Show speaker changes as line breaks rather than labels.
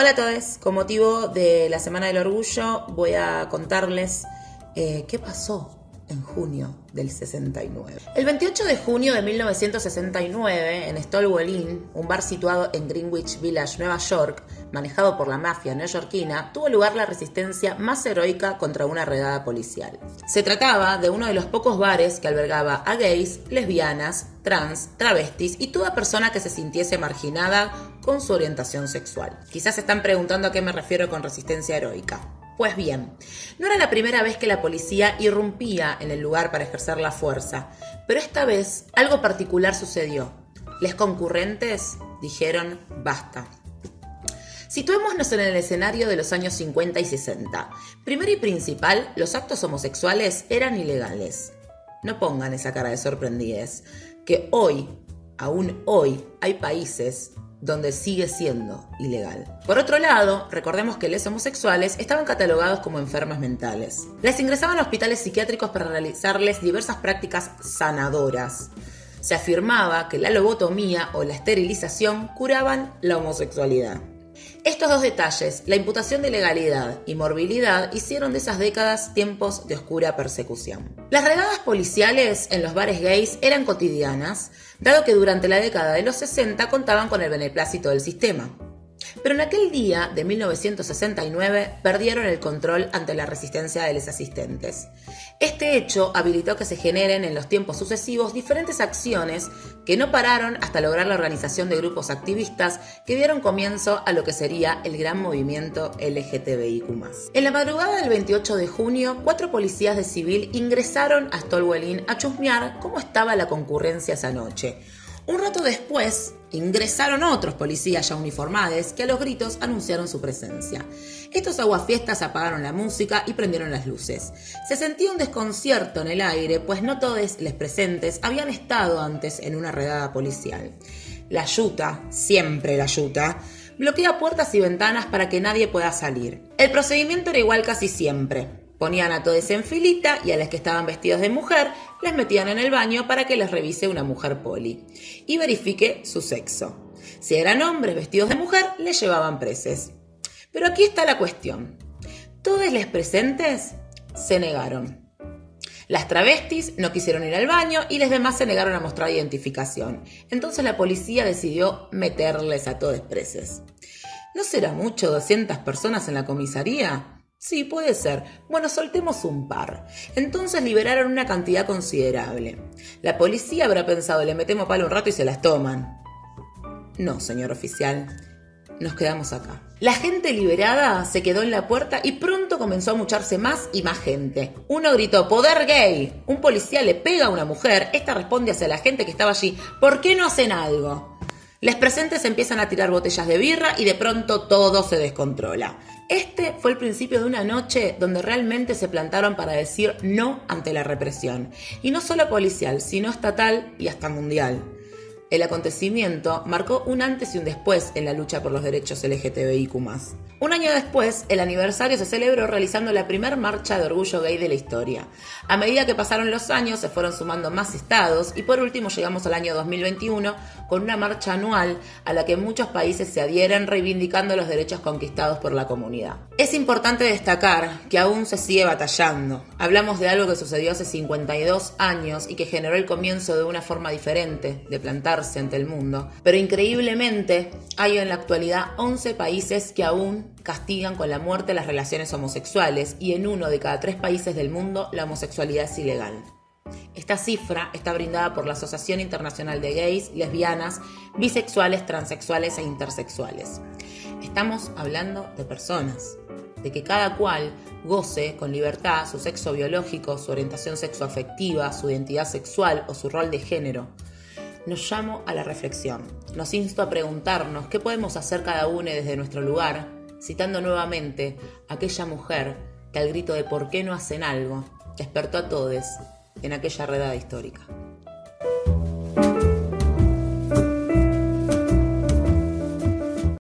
Hola a todos, con motivo de la Semana del Orgullo voy a contarles eh, qué pasó en junio del 69. El 28 de junio de 1969, en Stowell Inn, un bar situado en Greenwich Village, Nueva York, manejado por la mafia neoyorquina, tuvo lugar la resistencia más heroica contra una redada policial. Se trataba de uno de los pocos bares que albergaba a gays, lesbianas, trans, travestis y toda persona que se sintiese marginada con su orientación sexual. Quizás se están preguntando a qué me refiero con resistencia heroica. Pues bien, no era la primera vez que la policía irrumpía en el lugar para ejercer la fuerza, pero esta vez algo particular sucedió. Les concurrentes dijeron basta. Situémonos en el escenario de los años 50 y 60. Primero y principal, los actos homosexuales eran ilegales. No pongan esa cara de sorprendides, que hoy, aún hoy, hay países donde sigue siendo ilegal. Por otro lado, recordemos que los homosexuales estaban catalogados como enfermas mentales. Les ingresaban a hospitales psiquiátricos para realizarles diversas prácticas sanadoras. Se afirmaba que la lobotomía o la esterilización curaban la homosexualidad. Estos dos detalles, la imputación de legalidad y morbilidad, hicieron de esas décadas tiempos de oscura persecución. Las redadas policiales en los bares gays eran cotidianas, dado que durante la década de los 60 contaban con el beneplácito del sistema. Pero en aquel día de 1969 perdieron el control ante la resistencia de los asistentes. Este hecho habilitó que se generen en los tiempos sucesivos diferentes acciones que no pararon hasta lograr la organización de grupos activistas que dieron comienzo a lo que sería el gran movimiento LGTBIQ. En la madrugada del 28 de junio, cuatro policías de civil ingresaron a Stolwell a chusmear cómo estaba la concurrencia esa noche un rato después, ingresaron otros policías ya uniformados que a los gritos anunciaron su presencia. Estos aguafiestas apagaron la música y prendieron las luces. Se sentía un desconcierto en el aire, pues no todos los presentes habían estado antes en una redada policial. La yuta, siempre la yuta, bloquea puertas y ventanas para que nadie pueda salir. El procedimiento era igual casi siempre. Ponían a todos en filita y a las que estaban vestidos de mujer les metían en el baño para que les revise una mujer poli y verifique su sexo. Si eran hombres vestidos de mujer, les llevaban preses. Pero aquí está la cuestión. Todos los presentes se negaron. Las travestis no quisieron ir al baño y los demás se negaron a mostrar identificación. Entonces la policía decidió meterles a todos preses. ¿No será mucho 200 personas en la comisaría? Sí, puede ser. Bueno, soltemos un par. Entonces liberaron una cantidad considerable. La policía habrá pensado, le metemos palo un rato y se las toman. No, señor oficial. Nos quedamos acá. La gente liberada se quedó en la puerta y pronto comenzó a mucharse más y más gente. Uno gritó, ¡Poder gay! Un policía le pega a una mujer. Esta responde hacia la gente que estaba allí, ¿por qué no hacen algo? Les presentes empiezan a tirar botellas de birra y de pronto todo se descontrola. Este fue el principio de una noche donde realmente se plantaron para decir no ante la represión, y no solo policial, sino estatal y hasta mundial. El acontecimiento marcó un antes y un después en la lucha por los derechos LGTBIQ. Un año después, el aniversario se celebró realizando la primera marcha de orgullo gay de la historia. A medida que pasaron los años, se fueron sumando más estados y por último llegamos al año 2021 con una marcha anual a la que muchos países se adhieren reivindicando los derechos conquistados por la comunidad. Es importante destacar que aún se sigue batallando. Hablamos de algo que sucedió hace 52 años y que generó el comienzo de una forma diferente de plantar ante el mundo. Pero increíblemente hay en la actualidad 11 países que aún castigan con la muerte las relaciones homosexuales y en uno de cada tres países del mundo la homosexualidad es ilegal. Esta cifra está brindada por la Asociación Internacional de Gays, Lesbianas, Bisexuales, Transexuales e Intersexuales. Estamos hablando de personas, de que cada cual goce con libertad su sexo biológico, su orientación sexoafectiva, su identidad sexual o su rol de género nos llamo a la reflexión. Nos insto a preguntarnos qué podemos hacer cada uno desde nuestro lugar, citando nuevamente a aquella mujer que al grito de ¿por qué no hacen algo? despertó a todos en aquella redada histórica.